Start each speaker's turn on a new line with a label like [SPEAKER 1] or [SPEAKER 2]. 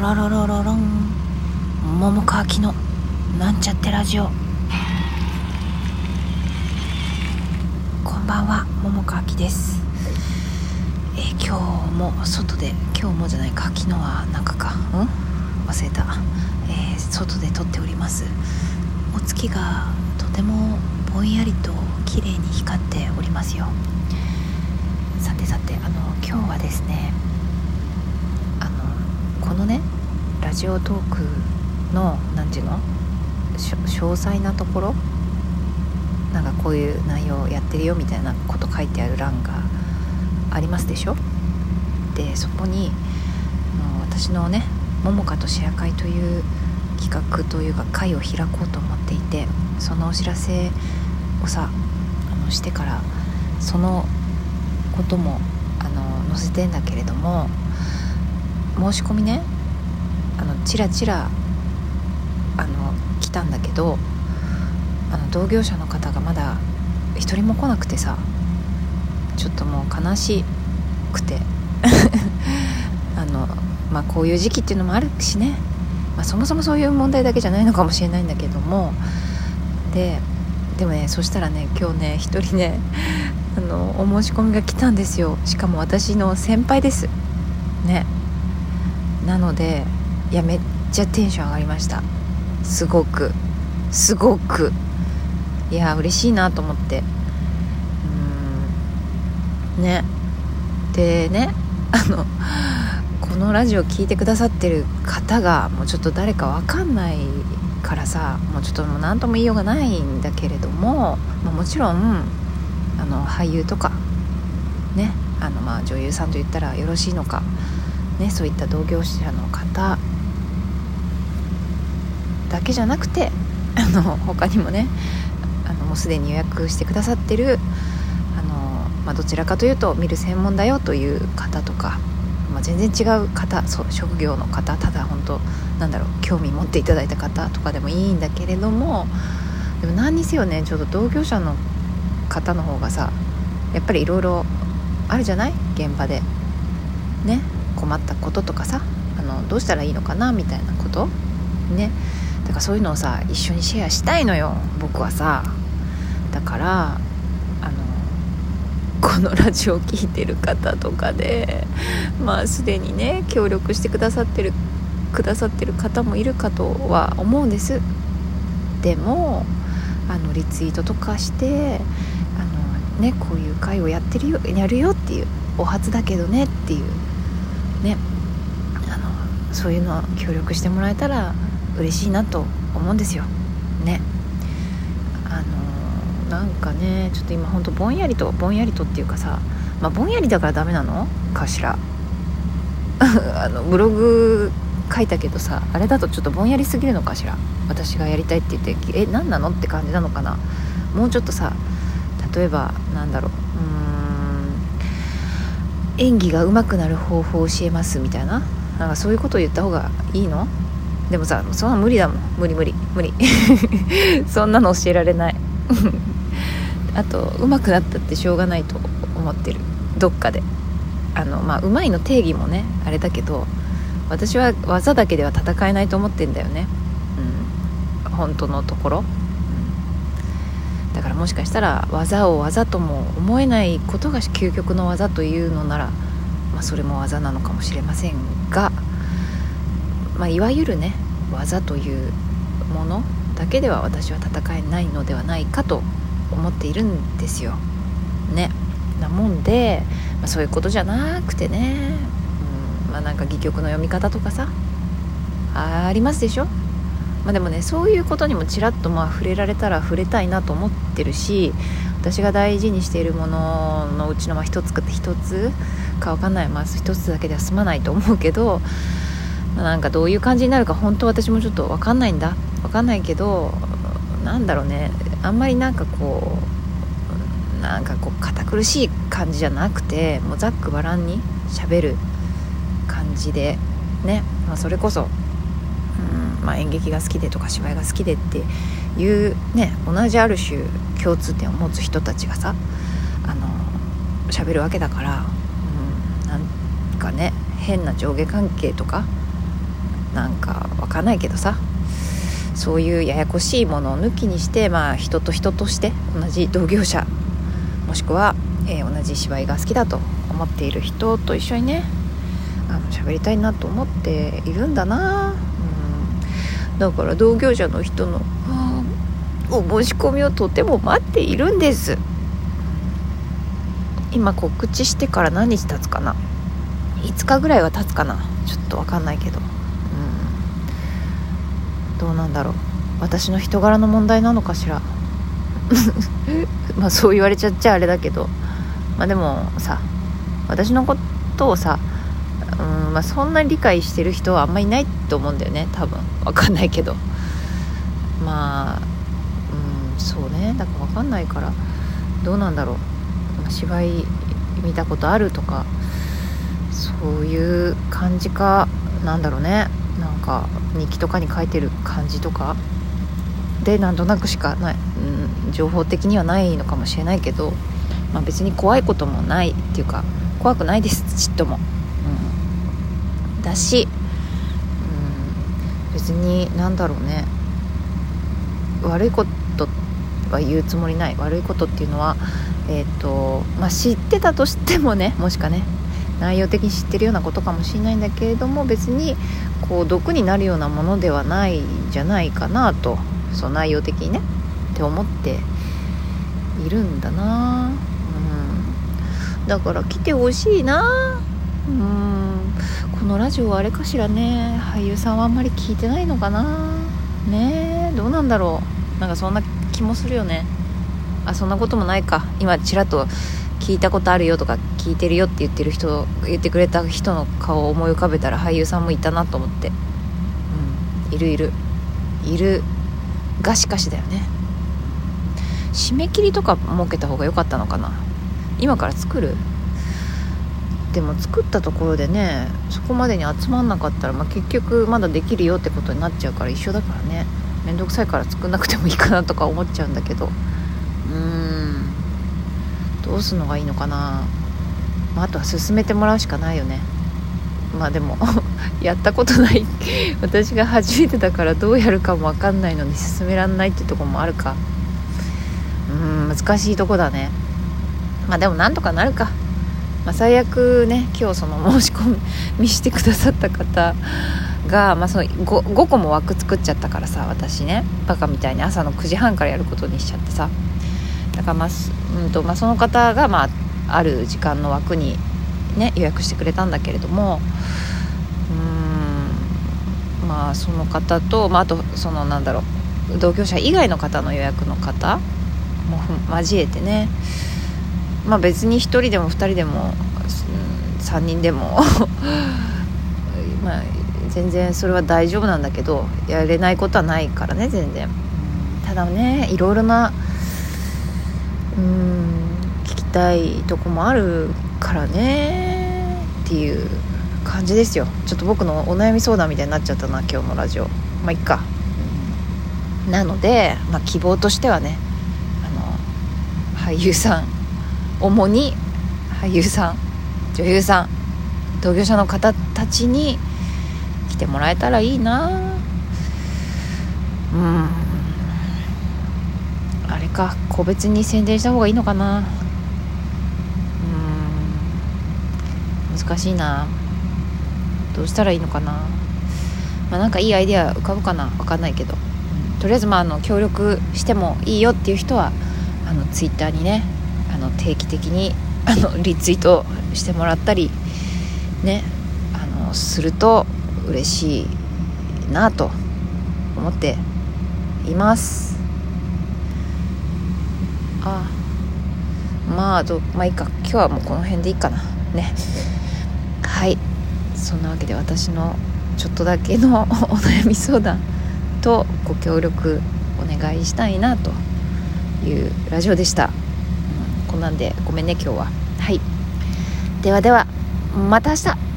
[SPEAKER 1] ロロロロロン。桃川きのなんちゃってラジオ。こんばんは桃川きです。えー今日も外で今日もじゃないか昨日は中か。うん？忘れた、えー外で撮っております。お月がとてもぼんやりと綺麗に光っておりますよ。さてさてあの今日はですねこのねラジオトークの何ていうの？詳細なところ？なんかこういう内容やってるよみたいなこと書いてある欄がありますでしょ？でそこに私のね「ももかとシェア会」という企画というか会を開こうと思っていてそのお知らせをさあのしてからそのこともあの載せてんだけれども申し込みね。あのチラチラあの来たんだけどあの同業者の方がまだ一人も来なくてさちょっともう悲しくて。あのまあこういう時期っていうのもあるしね、まあ、そもそもそういう問題だけじゃないのかもしれないんだけども。ででもねそしたらね今日ね一人ねあのお申し込みが来たんですよ。しかも私の先輩です。ね。なのでいやめっちゃテンション上がりました。すごく。すごく。いや嬉しいなと思って。うん。ね。でね あのこのラジオ聴いてくださってる方がもうちょっと誰かわかんないからさもうちょっともう何とも言いようがないんだけれども、まあ、もちろんあの俳優とかねあのまあ女優さんと言ったらよろしいのか、ね、そういった同業者の方だけじゃなくてあの他にもねあのもうすでに予約してくださってるあの、まあ、どちらかというと見る専門だよという方とか、まあ、全然違う方そう職業の方ただ本当なんだろう興味持っていただいた方とかでもいいんだけれどもでも何にせよねちょっと同業者の方の方がさやっぱりいろいろあるじゃない？現場で。ね？困ったこととかさあのどうしたらいいのかなみたいなこと？ね。だからそういうのをさ一緒にシェアしたいのよ僕はさ。だからあのこのラジオを聴いてる方とかでまあすでにね協力してくださってるくださってる方もいるかとは思うんです。でもあのリツイートとかしてあのねこういう会をやってるよやるよっていうお初だけどねっていうねあのそういうの協力してもらえたら嬉しいなと思うんですよ。ね。あのなんかねちょっと今ほんとぼんやりとぼんやりとっていうかさまあぼんやりだからダメなの？かしら。あのブログ書いたけどさあれだとちょっとぼんやりすぎるのかしら？私がやりたいって言ってえ何なの？って感じなのかな。もうちょっとさ例えばなんだろううん演技が上手くなる方法を教えますみたいな？なんかそういうことを言った方がいいの？でもさそんな無理だもん。無理無理無理。そんなの教えられない。あと上手くなったってしょうがないと思ってる。どっかで。あのまあ上手いの定義もねあれだけど私は技だけでは戦えないと思ってんだよね。うん。本当のところ、もしかしたら技を技とも思えないことが究極の技というのなら、まあ、それも技なのかもしれませんが、まあ、いわゆるね技というものだけでは私は戦えないのではないかと思っているんですよ。ね。なもんで、まあ、そういうことじゃなくてね、うんまあ、なんか戯曲の読み方とかさありますでしょ、まあ、でもねそういうことにもちらっとまあ触れられたら触れたいなと思ってるし私が大事にしているもののうちのまあ一つか一つか分かんない。まあ一つだけでは済まないと思うけど、まあ、なんかどういう感じになるか本当私もちょっと分かんないんだ。分かんないけどなんだろうね。あんまりなんかこうなんかこう堅苦しい感じじゃなくてもうざっくばらんにしゃべる感じでね、まあ、それこそ、まあ、演劇が好きでとか芝居が好きでっていうね同じある種共通点を持つ人たちがさあの喋るわけだから、うん、なんかね変な上下関係とかなんかわかんないけどさそういうややこしいものを抜きにしてまあ人と人として同じ同業者もしくは、えー、同じ芝居が好きだと思っている人と一緒にねあの喋りたいなと思っているんだな、だから同業者の人のお申し込みをとても待っているんです。今告知してから何日経つかな。5日ぐらいは経つかな。ちょっと分かんないけど。うん。どうなんだろう。私の人柄の問題なのかしら。まあそう言われちゃっちゃあれだけど。まあでもさ私のことをさまあそんな理解してる人はあんまりいないと思うんだよね多分。分かんないけど。まあうんそうね。だから分かんないから。どうなんだろう。芝居見たことあるとかそういう感じか。なんだろうね。なんか日記とかに書いてる感じとか。でなんとなくしかない、うん、情報的にはないのかもしれないけど、まあ、別に怖いこともないっていうか怖くないですちっとも、だし、うん、別になんだろうね。悪いことは言うつもりない。悪いことっていうのはえーとまあ、知ってたとしてもねもしかね内容的に知ってるようなことかもしれないんだけれども別にこう毒になるようなものではないんじゃないかなとその内容的にねって思っているんだな。うん。だから来てほしいな。うん。のラジオあれかしらね。俳優さんはあんまり聞いてないのかな。ねえどうなんだろう。なんかそんな気もするよね。あそんなこともないか。今ちらっと聞いたことあるよとか聞いてるよって言ってる人言ってくれた人の顔を思い浮かべたら俳優さんもいたなと思って。うん。いるいる。いるがしかしだよね。締め切りとか設けた方が良かったのかな。今から作る？でも作ったところでねそこまでに集まんなかったら、まあ、結局まだできるよってことになっちゃうから一緒だからね。面倒くさいから作んなくてもいいかなとか思っちゃうんだけど。うーん。どうするのがいいのかな、まあ、あとは進めてもらうしかないよね。まあでも やったことない私が初めてだからどうやるかも分かんないのに進めらんないってとこもあるか。うーん難しいとこだね。まあでもなんとかなるか、まあ、最悪ね今日その申し込みしてくださった方が、まあ、その 5, 5個も枠作っちゃったからさ私ねバカみたいに朝の9時半からやることにしちゃってさ。だからまあ、うんとまあ、その方が、まあ、ある時間の枠に、ね、予約してくれたんだけれどもうんまあその方と、まあ、あとそのなんだろう同居者以外の方の予約の方も交えてねまあ別に1人でも2人でも、うん、3人でも まあ全然それは大丈夫なんだけどやれないことはないからね全然。ただねいろいろなうん聞きたいとこもあるからねっていう感じですよ。ちょっと僕のお悩み相談みたいになっちゃったな今日のラジオ。まあいっか、うん、なので、まあ、希望としてはねあの俳優さん主に俳優さん女優さん同業者の方たちに来てもらえたらいいな。うん。か個別に宣伝した方がいいのかな。うん。難しいな。どうしたらいいのかな。まあなんかいいアイデア浮かぶかな。分かんないけど、うん、とりあえずまああの協力してもいいよっていう人はあのツイッターにねの定期的にあの リツイートしてもらったりねあのすると嬉しいなと思っています。あまあどまあいいか。今日はもうこの辺でいいかな。ね。はい。そんなわけで私のちょっとだけのお悩み相談とご協力お願いしたいなというラジオでした、なんでごめんね今日は。はい。ではではまた明日。